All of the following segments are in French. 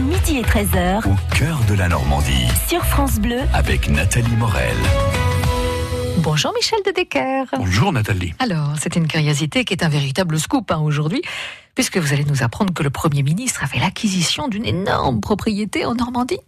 midi et 13h. Au cœur de la Normandie. Sur France Bleu. Avec Nathalie Morel. Bonjour Michel de Decker. Bonjour Nathalie. Alors, c'est une curiosité qui est un véritable scoop hein, aujourd'hui, puisque vous allez nous apprendre que le Premier ministre a fait l'acquisition d'une énorme propriété en Normandie.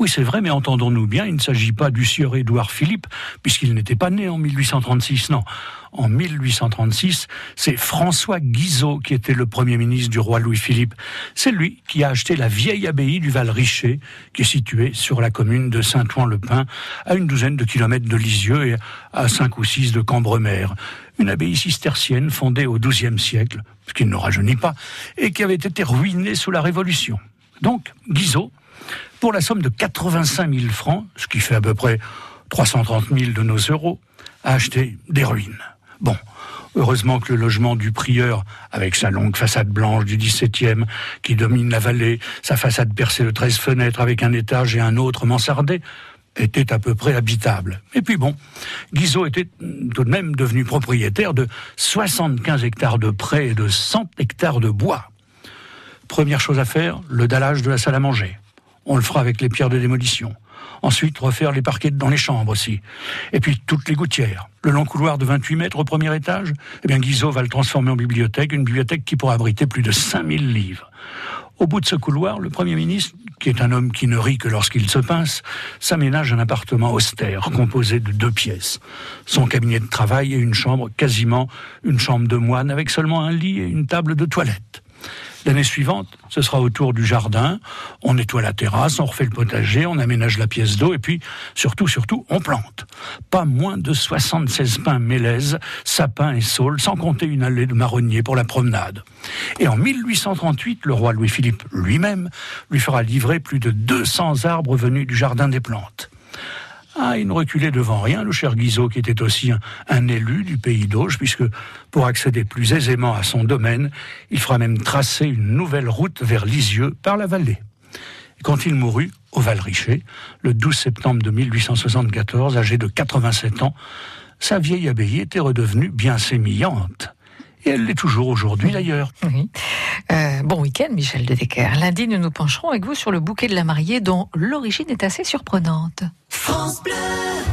Oui, c'est vrai, mais entendons-nous bien, il ne s'agit pas du sieur Édouard Philippe, puisqu'il n'était pas né en 1836, non. En 1836, c'est François Guizot qui était le premier ministre du roi Louis-Philippe. C'est lui qui a acheté la vieille abbaye du Val-Richer, qui est située sur la commune de Saint-Ouen-le-Pin, à une douzaine de kilomètres de Lisieux et à cinq ou six de Cambremer. Une abbaye cistercienne fondée au XIIe siècle, ce qui ne rajeunit pas, et qui avait été ruinée sous la Révolution. Donc, Guizot, pour la somme de 85 000 francs, ce qui fait à peu près 330 000 de nos euros, a acheté des ruines. Bon, heureusement que le logement du prieur, avec sa longue façade blanche du XVIIe, qui domine la vallée, sa façade percée de 13 fenêtres avec un étage et un autre mansardé, était à peu près habitable. Et puis bon, Guizot était tout de même devenu propriétaire de 75 hectares de prés et de 100 hectares de bois. Première chose à faire, le dallage de la salle à manger. On le fera avec les pierres de démolition. Ensuite, refaire les parquets dans les chambres aussi. Et puis toutes les gouttières. Le long couloir de 28 mètres au premier étage, eh bien Guizot va le transformer en bibliothèque, une bibliothèque qui pourra abriter plus de 5000 livres. Au bout de ce couloir, le Premier ministre, qui est un homme qui ne rit que lorsqu'il se pince, s'aménage un appartement austère, composé de deux pièces. Son cabinet de travail et une chambre, quasiment une chambre de moine, avec seulement un lit et une table de toilette. L'année suivante, ce sera autour du jardin. On nettoie la terrasse, on refait le potager, on aménage la pièce d'eau et puis, surtout, surtout, on plante. Pas moins de 76 pins mélèzes, sapins et saules, sans compter une allée de marronniers pour la promenade. Et en 1838, le roi Louis-Philippe lui-même lui fera livrer plus de 200 arbres venus du jardin des plantes. Ah, il ne reculait devant rien, le cher Guizot, qui était aussi un, élu du pays d'Auge, puisque pour accéder plus aisément à son domaine, il fera même tracer une nouvelle route vers Lisieux par la vallée. Et quand il mourut, au Val-Richer, le 12 septembre de 1874, âgé de 87 ans, sa vieille abbaye était redevenue bien sémillante. Et elle l'est toujours aujourd'hui d'ailleurs. Oui. Euh, bon week-end, Michel de Decker. Lundi, nous nous pencherons avec vous sur le bouquet de la mariée dont l'origine est assez surprenante. France Bleu.